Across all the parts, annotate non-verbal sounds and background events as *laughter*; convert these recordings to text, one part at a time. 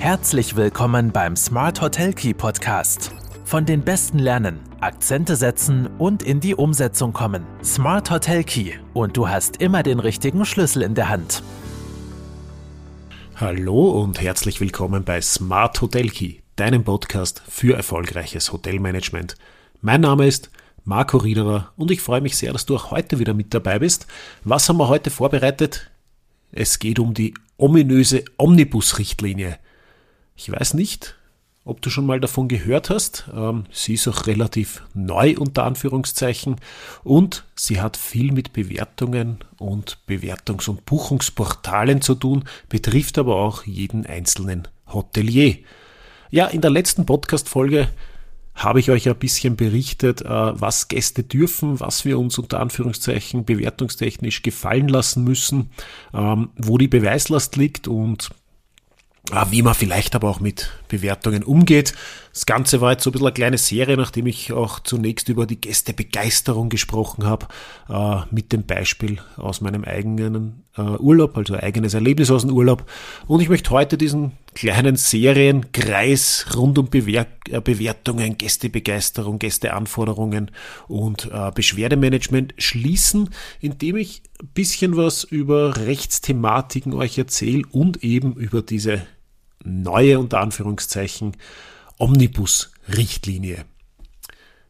Herzlich willkommen beim Smart Hotel Key Podcast. Von den Besten lernen, Akzente setzen und in die Umsetzung kommen. Smart Hotel Key und du hast immer den richtigen Schlüssel in der Hand. Hallo und herzlich willkommen bei Smart Hotel Key, deinem Podcast für erfolgreiches Hotelmanagement. Mein Name ist Marco Riederer und ich freue mich sehr, dass du auch heute wieder mit dabei bist. Was haben wir heute vorbereitet? Es geht um die ominöse Omnibus-Richtlinie. Ich weiß nicht, ob du schon mal davon gehört hast. Ähm, sie ist auch relativ neu unter Anführungszeichen und sie hat viel mit Bewertungen und Bewertungs- und Buchungsportalen zu tun, betrifft aber auch jeden einzelnen Hotelier. Ja, in der letzten Podcast-Folge habe ich euch ein bisschen berichtet, äh, was Gäste dürfen, was wir uns unter Anführungszeichen bewertungstechnisch gefallen lassen müssen, ähm, wo die Beweislast liegt und wie man vielleicht aber auch mit Bewertungen umgeht. Das Ganze war jetzt so ein bisschen eine kleine Serie, nachdem ich auch zunächst über die Gästebegeisterung gesprochen habe, äh, mit dem Beispiel aus meinem eigenen äh, Urlaub, also eigenes Erlebnis aus dem Urlaub. Und ich möchte heute diesen kleinen Serienkreis rund um Bewer äh, Bewertungen, Gästebegeisterung, Gästeanforderungen und äh, Beschwerdemanagement schließen, indem ich ein bisschen was über Rechtsthematiken euch erzähle und eben über diese neue, unter Anführungszeichen, Omnibus-Richtlinie.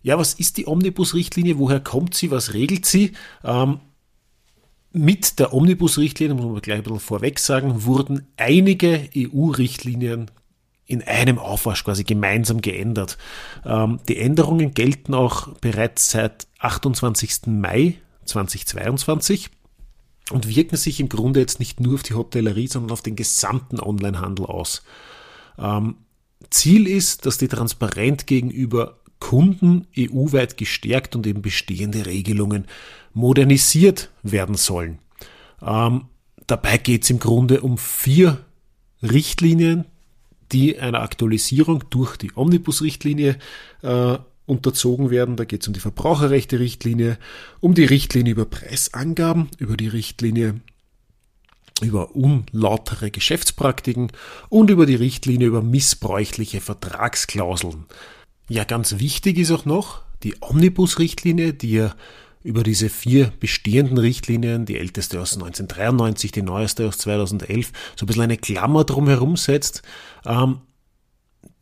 Ja, was ist die Omnibus-Richtlinie? Woher kommt sie? Was regelt sie? Ähm, mit der Omnibus-Richtlinie, muss man gleich ein bisschen vorweg sagen, wurden einige EU-Richtlinien in einem Aufwasch quasi gemeinsam geändert. Ähm, die Änderungen gelten auch bereits seit 28. Mai 2022 und wirken sich im Grunde jetzt nicht nur auf die Hotellerie, sondern auf den gesamten Onlinehandel aus. Ähm, Ziel ist, dass die Transparenz gegenüber Kunden EU-weit gestärkt und eben bestehende Regelungen modernisiert werden sollen. Ähm, dabei geht es im Grunde um vier Richtlinien, die einer Aktualisierung durch die Omnibus-Richtlinie äh, unterzogen werden. Da geht es um die Verbraucherrechte-Richtlinie, um die Richtlinie über Preisangaben, über die Richtlinie über unlautere Geschäftspraktiken und über die Richtlinie über missbräuchliche Vertragsklauseln. Ja, ganz wichtig ist auch noch die Omnibus-Richtlinie, die ja über diese vier bestehenden Richtlinien, die älteste aus 1993, die neueste aus 2011, so ein bisschen eine Klammer drumherum setzt. Ähm,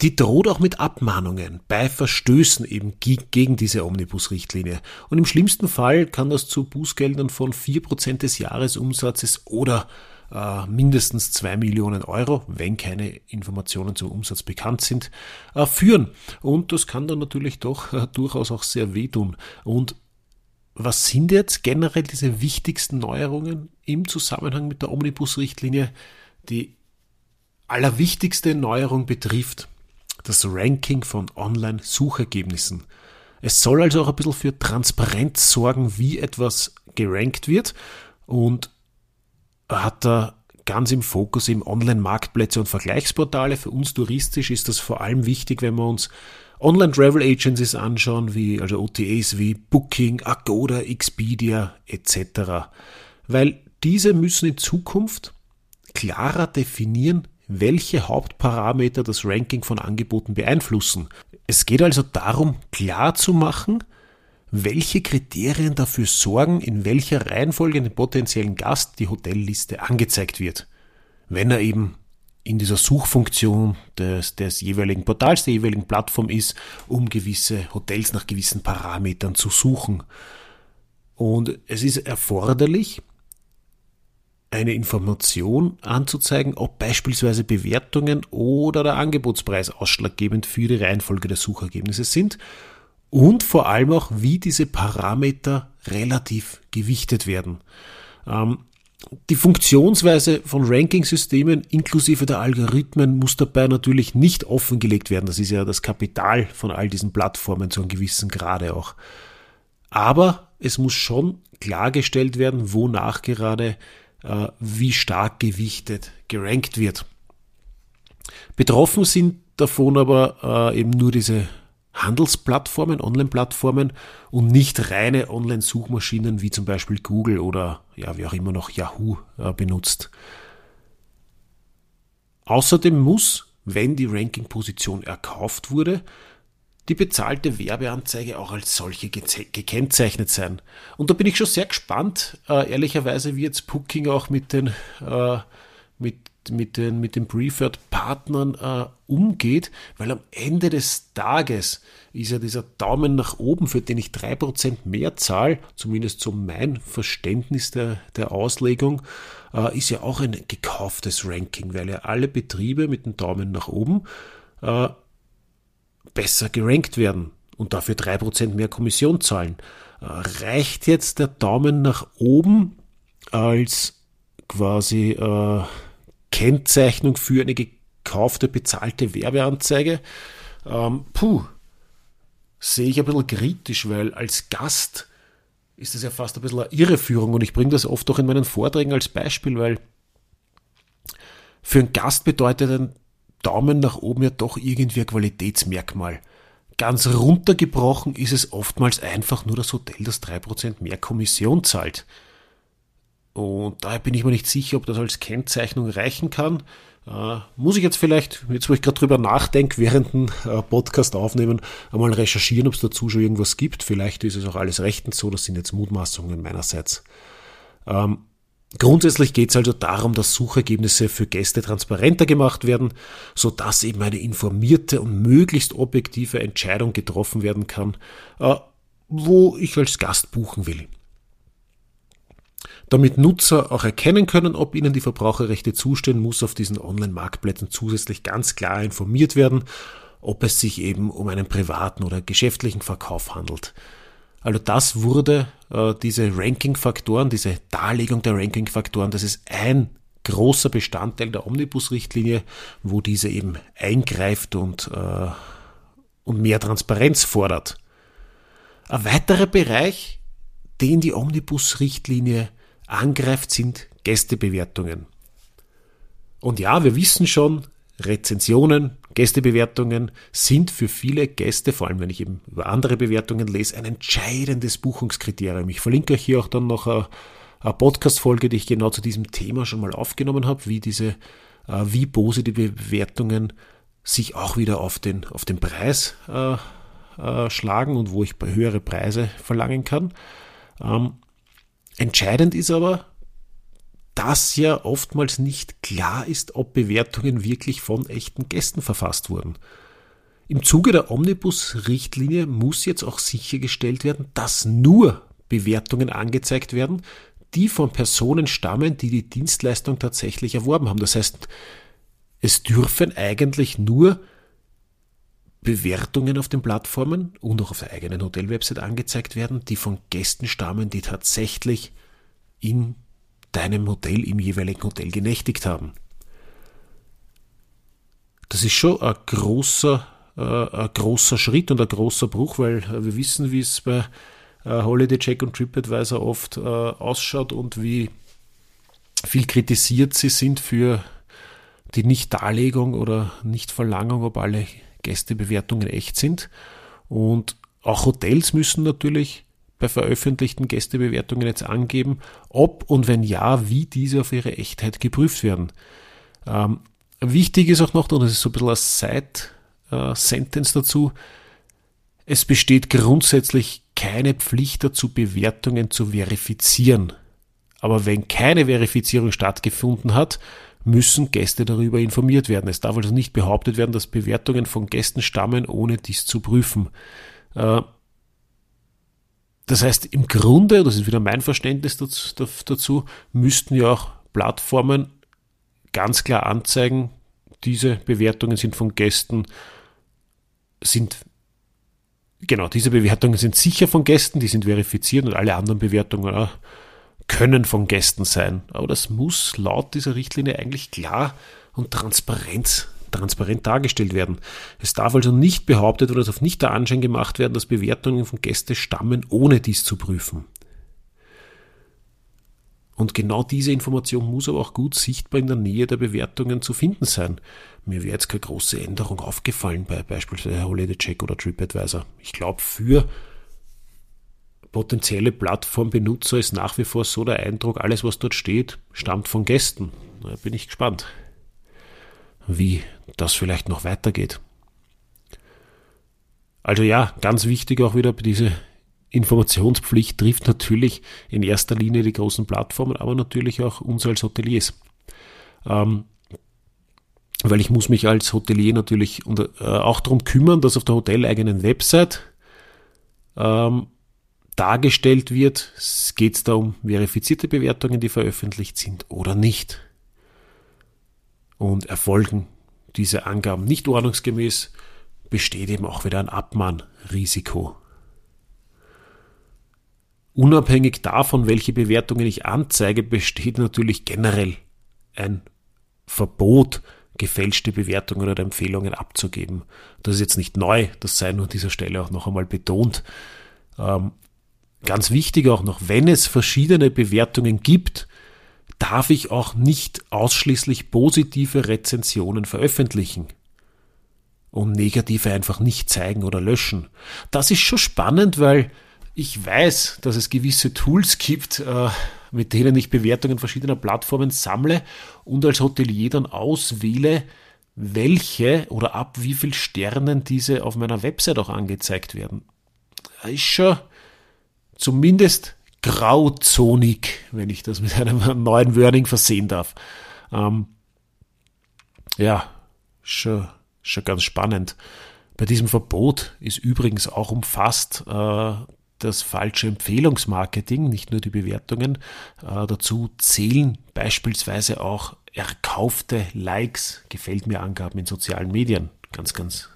die droht auch mit Abmahnungen bei Verstößen eben gegen diese Omnibus-Richtlinie. Und im schlimmsten Fall kann das zu Bußgeldern von 4% des Jahresumsatzes oder äh, mindestens 2 Millionen Euro, wenn keine Informationen zum Umsatz bekannt sind, äh, führen. Und das kann dann natürlich doch äh, durchaus auch sehr wehtun. Und was sind jetzt generell diese wichtigsten Neuerungen im Zusammenhang mit der Omnibus-Richtlinie? Die allerwichtigste Neuerung betrifft das Ranking von Online-Suchergebnissen. Es soll also auch ein bisschen für Transparenz sorgen, wie etwas gerankt wird und hat da ganz im Fokus eben Online-Marktplätze und Vergleichsportale. Für uns touristisch ist das vor allem wichtig, wenn wir uns Online-Travel-Agencies anschauen, wie also OTAs wie Booking, Agoda, Expedia etc. Weil diese müssen in Zukunft klarer definieren, welche Hauptparameter das Ranking von Angeboten beeinflussen. Es geht also darum, klar zu machen, welche Kriterien dafür sorgen, in welcher Reihenfolge dem potenziellen Gast die Hotelliste angezeigt wird. Wenn er eben in dieser Suchfunktion des, des jeweiligen Portals, der jeweiligen Plattform ist, um gewisse Hotels nach gewissen Parametern zu suchen. Und es ist erforderlich, eine Information anzuzeigen, ob beispielsweise Bewertungen oder der Angebotspreis ausschlaggebend für die Reihenfolge der Suchergebnisse sind und vor allem auch, wie diese Parameter relativ gewichtet werden. Ähm, die Funktionsweise von Ranking-Systemen inklusive der Algorithmen muss dabei natürlich nicht offengelegt werden. Das ist ja das Kapital von all diesen Plattformen zu einem gewissen Grade auch. Aber es muss schon klargestellt werden, wonach gerade äh, wie stark gewichtet gerankt wird. Betroffen sind davon aber äh, eben nur diese Handelsplattformen, Online-Plattformen und nicht reine Online-Suchmaschinen wie zum Beispiel Google oder ja, wie auch immer noch Yahoo äh, benutzt. Außerdem muss, wenn die Ranking-Position erkauft wurde, die bezahlte Werbeanzeige auch als solche gekennzeichnet sein. Und da bin ich schon sehr gespannt, äh, ehrlicherweise, wie jetzt Booking auch mit den, äh, mit, mit den, mit den Preferred-Partnern äh, umgeht, weil am Ende des Tages ist ja dieser Daumen nach oben, für den ich 3% mehr zahle, zumindest so mein Verständnis der, der Auslegung, äh, ist ja auch ein gekauftes Ranking, weil ja alle Betriebe mit dem Daumen nach oben äh, besser gerankt werden und dafür 3% mehr Kommission zahlen. Äh, reicht jetzt der Daumen nach oben als quasi äh, Kennzeichnung für eine gekaufte, bezahlte Werbeanzeige? Ähm, puh, sehe ich ein bisschen kritisch, weil als Gast ist das ja fast ein bisschen eine Irreführung und ich bringe das oft auch in meinen Vorträgen als Beispiel, weil für einen Gast bedeutet ein Daumen nach oben ja doch irgendwie ein Qualitätsmerkmal. Ganz runtergebrochen ist es oftmals einfach nur das Hotel, das 3% mehr Kommission zahlt. Und daher bin ich mir nicht sicher, ob das als Kennzeichnung reichen kann. Äh, muss ich jetzt vielleicht, jetzt wo ich gerade drüber nachdenke, während dem äh, Podcast aufnehmen, einmal recherchieren, ob es dazu schon irgendwas gibt. Vielleicht ist es auch alles rechtens so, das sind jetzt Mutmaßungen meinerseits. Ähm, Grundsätzlich geht es also darum, dass Suchergebnisse für Gäste transparenter gemacht werden, sodass eben eine informierte und möglichst objektive Entscheidung getroffen werden kann, äh, wo ich als Gast buchen will. Damit Nutzer auch erkennen können, ob ihnen die Verbraucherrechte zustehen, muss auf diesen Online-Marktplätzen zusätzlich ganz klar informiert werden, ob es sich eben um einen privaten oder geschäftlichen Verkauf handelt. Also das wurde, äh, diese Ranking-Faktoren, diese Darlegung der Ranking-Faktoren, das ist ein großer Bestandteil der Omnibus-Richtlinie, wo diese eben eingreift und, äh, und mehr Transparenz fordert. Ein weiterer Bereich, den die Omnibus-Richtlinie angreift, sind Gästebewertungen. Und ja, wir wissen schon, Rezensionen, Gästebewertungen sind für viele Gäste, vor allem wenn ich eben über andere Bewertungen lese, ein entscheidendes Buchungskriterium. Ich verlinke euch hier auch dann noch eine, eine Podcast-Folge, die ich genau zu diesem Thema schon mal aufgenommen habe, wie diese, äh, wie positive Bewertungen sich auch wieder auf den, auf den Preis äh, äh, schlagen und wo ich höhere Preise verlangen kann. Ähm, entscheidend ist aber, dass ja oftmals nicht klar ist, ob Bewertungen wirklich von echten Gästen verfasst wurden. Im Zuge der Omnibus-Richtlinie muss jetzt auch sichergestellt werden, dass nur Bewertungen angezeigt werden, die von Personen stammen, die die Dienstleistung tatsächlich erworben haben. Das heißt, es dürfen eigentlich nur Bewertungen auf den Plattformen und auch auf der eigenen Hotelwebsite angezeigt werden, die von Gästen stammen, die tatsächlich in deinem Hotel im jeweiligen Hotel genächtigt haben. Das ist schon ein großer, äh, ein großer Schritt und ein großer Bruch, weil äh, wir wissen, wie es bei äh, Holiday Check und TripAdvisor oft äh, ausschaut und wie viel kritisiert sie sind für die Nichtdarlegung oder Nichtverlangung, ob alle Gästebewertungen echt sind. Und auch Hotels müssen natürlich bei veröffentlichten Gästebewertungen jetzt angeben, ob und wenn ja, wie diese auf ihre Echtheit geprüft werden. Ähm, wichtig ist auch noch, und das ist so ein bisschen eine Side-Sentence dazu, es besteht grundsätzlich keine Pflicht dazu, Bewertungen zu verifizieren. Aber wenn keine Verifizierung stattgefunden hat, müssen Gäste darüber informiert werden. Es darf also nicht behauptet werden, dass Bewertungen von Gästen stammen, ohne dies zu prüfen. Äh, das heißt, im Grunde, das ist wieder mein Verständnis dazu, müssten ja auch Plattformen ganz klar anzeigen, diese Bewertungen sind von Gästen, sind, genau, diese Bewertungen sind sicher von Gästen, die sind verifiziert und alle anderen Bewertungen können von Gästen sein. Aber das muss laut dieser Richtlinie eigentlich klar und transparent transparent dargestellt werden. Es darf also nicht behauptet oder es darf nicht der Anschein gemacht werden, dass Bewertungen von Gästen stammen, ohne dies zu prüfen. Und genau diese Information muss aber auch gut sichtbar in der Nähe der Bewertungen zu finden sein. Mir wäre jetzt keine große Änderung aufgefallen bei beispielsweise Holiday Check oder TripAdvisor. Ich glaube, für potenzielle Plattformbenutzer ist nach wie vor so der Eindruck, alles was dort steht, stammt von Gästen. Da bin ich gespannt. wie das vielleicht noch weitergeht. Also ja, ganz wichtig auch wieder, diese Informationspflicht trifft natürlich in erster Linie die großen Plattformen, aber natürlich auch uns als Hoteliers. Ähm, weil ich muss mich als Hotelier natürlich unter, äh, auch darum kümmern, dass auf der hoteleigenen Website ähm, dargestellt wird, geht es da um verifizierte Bewertungen, die veröffentlicht sind oder nicht. Und erfolgen diese Angaben nicht ordnungsgemäß, besteht eben auch wieder ein Abmahnrisiko. Unabhängig davon, welche Bewertungen ich anzeige, besteht natürlich generell ein Verbot, gefälschte Bewertungen oder Empfehlungen abzugeben. Das ist jetzt nicht neu, das sei nur an dieser Stelle auch noch einmal betont. Ähm, ganz wichtig auch noch, wenn es verschiedene Bewertungen gibt, darf ich auch nicht ausschließlich positive Rezensionen veröffentlichen und negative einfach nicht zeigen oder löschen. Das ist schon spannend, weil ich weiß, dass es gewisse Tools gibt, äh, mit denen ich Bewertungen verschiedener Plattformen sammle und als Hotelier dann auswähle, welche oder ab wie viel Sternen diese auf meiner Website auch angezeigt werden. Ist schon zumindest grauzonig, wenn ich das mit einem *laughs* neuen Wording versehen darf. Ähm, ja, schon, schon ganz spannend. Bei diesem Verbot ist übrigens auch umfasst äh, das falsche Empfehlungsmarketing, nicht nur die Bewertungen. Äh, dazu zählen beispielsweise auch erkaufte Likes, gefällt mir Angaben in sozialen Medien. Ganz, ganz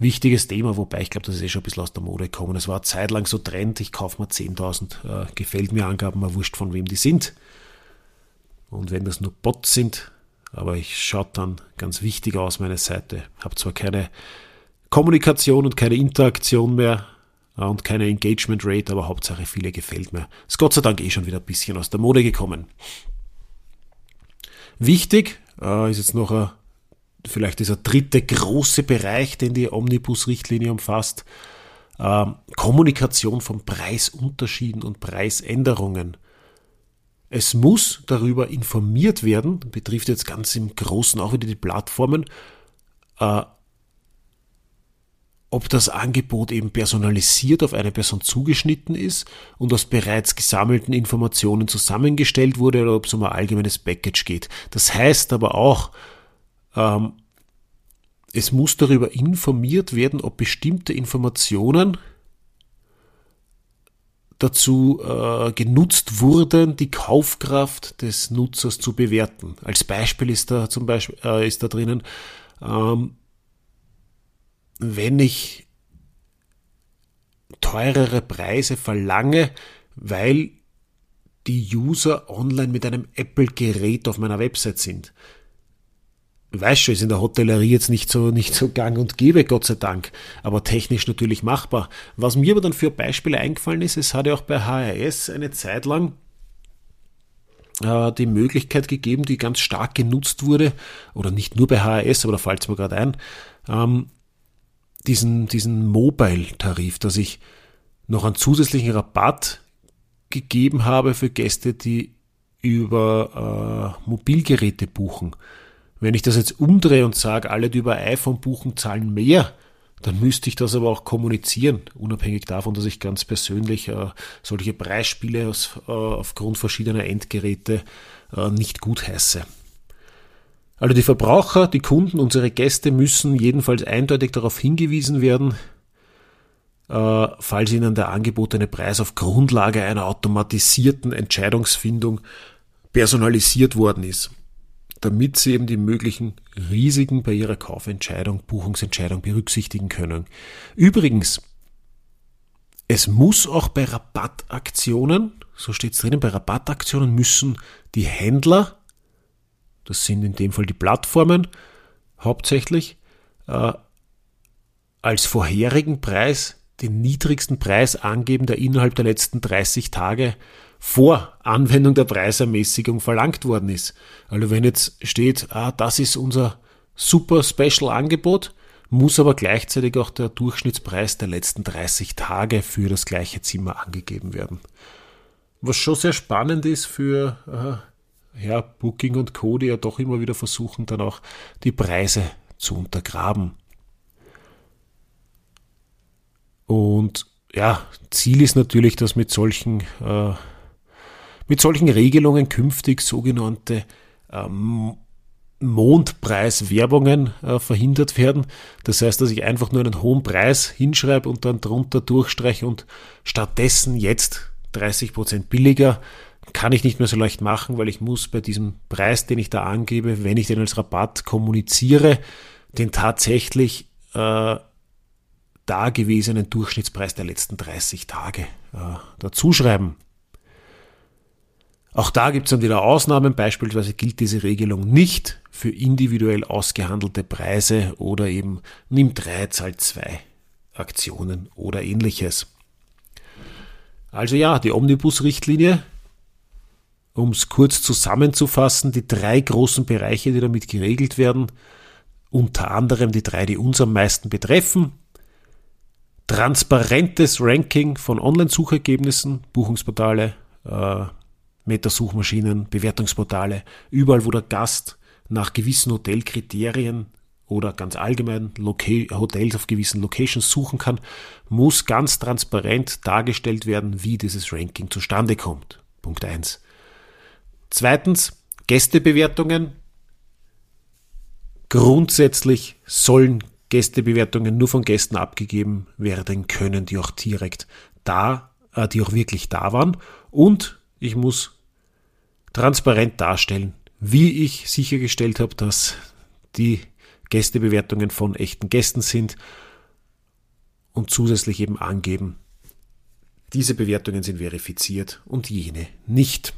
wichtiges Thema, wobei ich glaube, das ist eh schon ein bisschen aus der Mode gekommen. Es war eine Zeit lang so Trend, ich kaufe mir 10.000 äh, gefällt mir Angaben, mal wurscht von wem die sind. Und wenn das nur Bots sind, aber ich schaut dann ganz wichtig aus meine Seite. Habe zwar keine Kommunikation und keine Interaktion mehr, und keine Engagement Rate, aber Hauptsache viele gefällt mir. Ist Gott sei Dank eh schon wieder ein bisschen aus der Mode gekommen. Wichtig äh, ist jetzt noch ein, vielleicht dieser dritte große Bereich, den die Omnibus-Richtlinie umfasst. Äh, Kommunikation von Preisunterschieden und Preisänderungen. Es muss darüber informiert werden, betrifft jetzt ganz im Großen auch wieder die Plattformen, äh, ob das Angebot eben personalisiert auf eine Person zugeschnitten ist und aus bereits gesammelten Informationen zusammengestellt wurde oder ob es um ein allgemeines Package geht. Das heißt aber auch, ähm, es muss darüber informiert werden, ob bestimmte Informationen dazu äh, genutzt wurden, die Kaufkraft des Nutzers zu bewerten. Als Beispiel ist da zum Beispiel äh, ist da drinnen, ähm, wenn ich teurere Preise verlange, weil die User online mit einem Apple-Gerät auf meiner Website sind. Weiß schon, ist in der Hotellerie jetzt nicht so, nicht so gang und gäbe, Gott sei Dank, aber technisch natürlich machbar. Was mir aber dann für Beispiele eingefallen ist, es hat ja auch bei HRS eine Zeit lang äh, die Möglichkeit gegeben, die ganz stark genutzt wurde, oder nicht nur bei HRS, aber da fällt es mir gerade ein, ähm, diesen, diesen Mobile-Tarif, dass ich noch einen zusätzlichen Rabatt gegeben habe für Gäste, die über äh, Mobilgeräte buchen. Wenn ich das jetzt umdrehe und sage, alle, die über iPhone buchen, zahlen mehr, dann müsste ich das aber auch kommunizieren, unabhängig davon, dass ich ganz persönlich äh, solche Preisspiele aus, äh, aufgrund verschiedener Endgeräte äh, nicht gut heiße. Also die Verbraucher, die Kunden, unsere Gäste müssen jedenfalls eindeutig darauf hingewiesen werden, äh, falls ihnen der angebotene Preis auf Grundlage einer automatisierten Entscheidungsfindung personalisiert worden ist, damit sie eben die möglichen Risiken bei ihrer Kaufentscheidung, Buchungsentscheidung berücksichtigen können. Übrigens, es muss auch bei Rabattaktionen, so steht es drinnen, bei Rabattaktionen müssen die Händler das sind in dem Fall die Plattformen hauptsächlich, äh, als vorherigen Preis den niedrigsten Preis angeben, der innerhalb der letzten 30 Tage vor Anwendung der Preisermäßigung verlangt worden ist. Also wenn jetzt steht, ah, das ist unser super Special Angebot, muss aber gleichzeitig auch der Durchschnittspreis der letzten 30 Tage für das gleiche Zimmer angegeben werden. Was schon sehr spannend ist für äh, ja, Booking und Co., die ja doch immer wieder versuchen, dann auch die Preise zu untergraben. Und ja, Ziel ist natürlich, dass mit solchen, äh, mit solchen Regelungen künftig sogenannte ähm, Mondpreiswerbungen äh, verhindert werden. Das heißt, dass ich einfach nur einen hohen Preis hinschreibe und dann drunter durchstreiche und stattdessen jetzt 30 Prozent billiger kann ich nicht mehr so leicht machen, weil ich muss bei diesem Preis, den ich da angebe, wenn ich den als Rabatt kommuniziere, den tatsächlich äh, dagewesenen Durchschnittspreis der letzten 30 Tage äh, dazuschreiben. Auch da gibt es dann wieder Ausnahmen. Beispielsweise gilt diese Regelung nicht für individuell ausgehandelte Preise oder eben nimm drei, zahl zwei Aktionen oder ähnliches. Also ja, die Omnibus-Richtlinie, um es kurz zusammenzufassen, die drei großen Bereiche, die damit geregelt werden, unter anderem die drei, die uns am meisten betreffen. Transparentes Ranking von Online-Suchergebnissen, Buchungsportale, äh, Metasuchmaschinen, Bewertungsportale, überall, wo der Gast nach gewissen Hotelkriterien oder ganz allgemein Hotels auf gewissen Locations suchen kann, muss ganz transparent dargestellt werden, wie dieses Ranking zustande kommt. Punkt 1. Zweitens, Gästebewertungen. Grundsätzlich sollen Gästebewertungen nur von Gästen abgegeben werden können, die auch direkt da, äh, die auch wirklich da waren. Und ich muss transparent darstellen, wie ich sichergestellt habe, dass die Gästebewertungen von echten Gästen sind und zusätzlich eben angeben, diese Bewertungen sind verifiziert und jene nicht,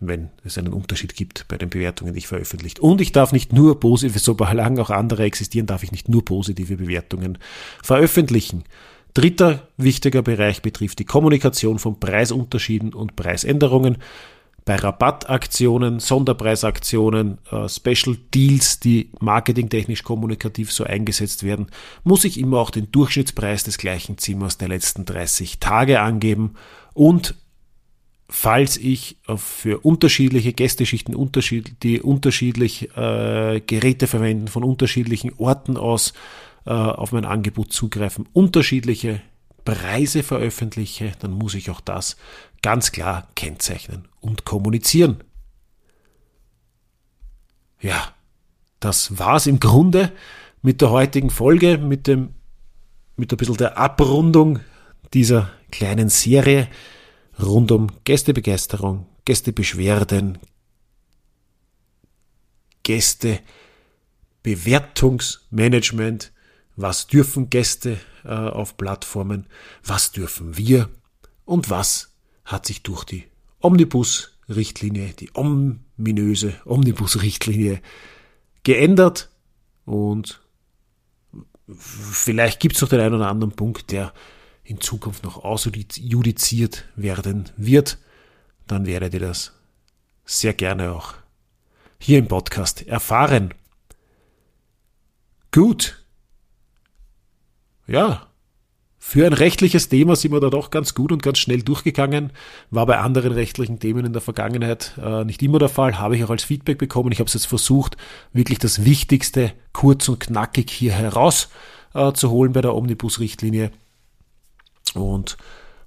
wenn es einen Unterschied gibt bei den Bewertungen, die ich veröffentlicht. Und ich darf nicht nur positive, solange auch andere existieren, darf ich nicht nur positive Bewertungen veröffentlichen. Dritter wichtiger Bereich betrifft die Kommunikation von Preisunterschieden und Preisänderungen. Bei Rabattaktionen, Sonderpreisaktionen, äh, Special Deals, die marketingtechnisch kommunikativ so eingesetzt werden, muss ich immer auch den Durchschnittspreis des gleichen Zimmers der letzten 30 Tage angeben und falls ich für unterschiedliche Gästeschichten, die unterschiedlich äh, Geräte verwenden, von unterschiedlichen Orten aus äh, auf mein Angebot zugreifen, unterschiedliche Preise veröffentliche, dann muss ich auch das ganz klar kennzeichnen und kommunizieren. Ja, das war's im Grunde mit der heutigen Folge, mit dem, mit ein bisschen der Abrundung dieser kleinen Serie rund um Gästebegeisterung, Gästebeschwerden, Gästebewertungsmanagement, was dürfen Gäste äh, auf Plattformen, was dürfen wir? Und was hat sich durch die Omnibus-Richtlinie, die ominöse Omnibus-Richtlinie geändert? Und vielleicht gibt es noch den einen oder anderen Punkt, der in Zukunft noch ausjudiziert werden wird, dann werdet ihr das sehr gerne auch hier im Podcast erfahren. Gut, ja, für ein rechtliches Thema sind wir da doch ganz gut und ganz schnell durchgegangen. War bei anderen rechtlichen Themen in der Vergangenheit äh, nicht immer der Fall, habe ich auch als Feedback bekommen. Ich habe es jetzt versucht, wirklich das Wichtigste kurz und knackig hier herauszuholen äh, bei der Omnibus-Richtlinie. Und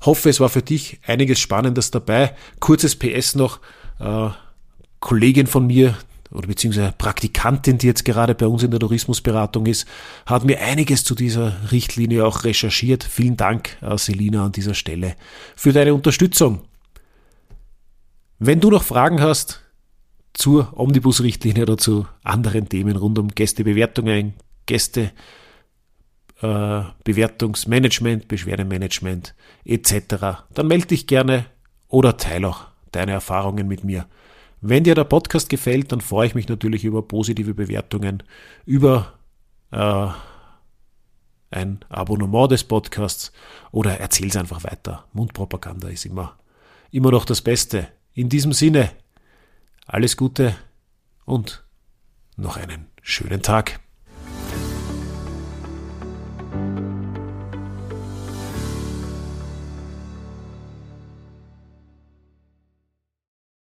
hoffe, es war für dich einiges Spannendes dabei. Kurzes PS noch. Äh, Kollegin von mir, oder beziehungsweise Praktikantin, die jetzt gerade bei uns in der Tourismusberatung ist, hat mir einiges zu dieser Richtlinie auch recherchiert. Vielen Dank, äh, Selina, an dieser Stelle für deine Unterstützung. Wenn du noch Fragen hast zur Omnibus-Richtlinie oder zu anderen Themen rund um Gästebewertungen, Gäste, äh, Bewertungsmanagement, Beschwerdemanagement etc., dann melde dich gerne oder teile auch deine Erfahrungen mit mir. Wenn dir der Podcast gefällt, dann freue ich mich natürlich über positive Bewertungen, über äh, ein Abonnement des Podcasts oder erzähl es einfach weiter. Mundpropaganda ist immer, immer noch das Beste. In diesem Sinne, alles Gute und noch einen schönen Tag.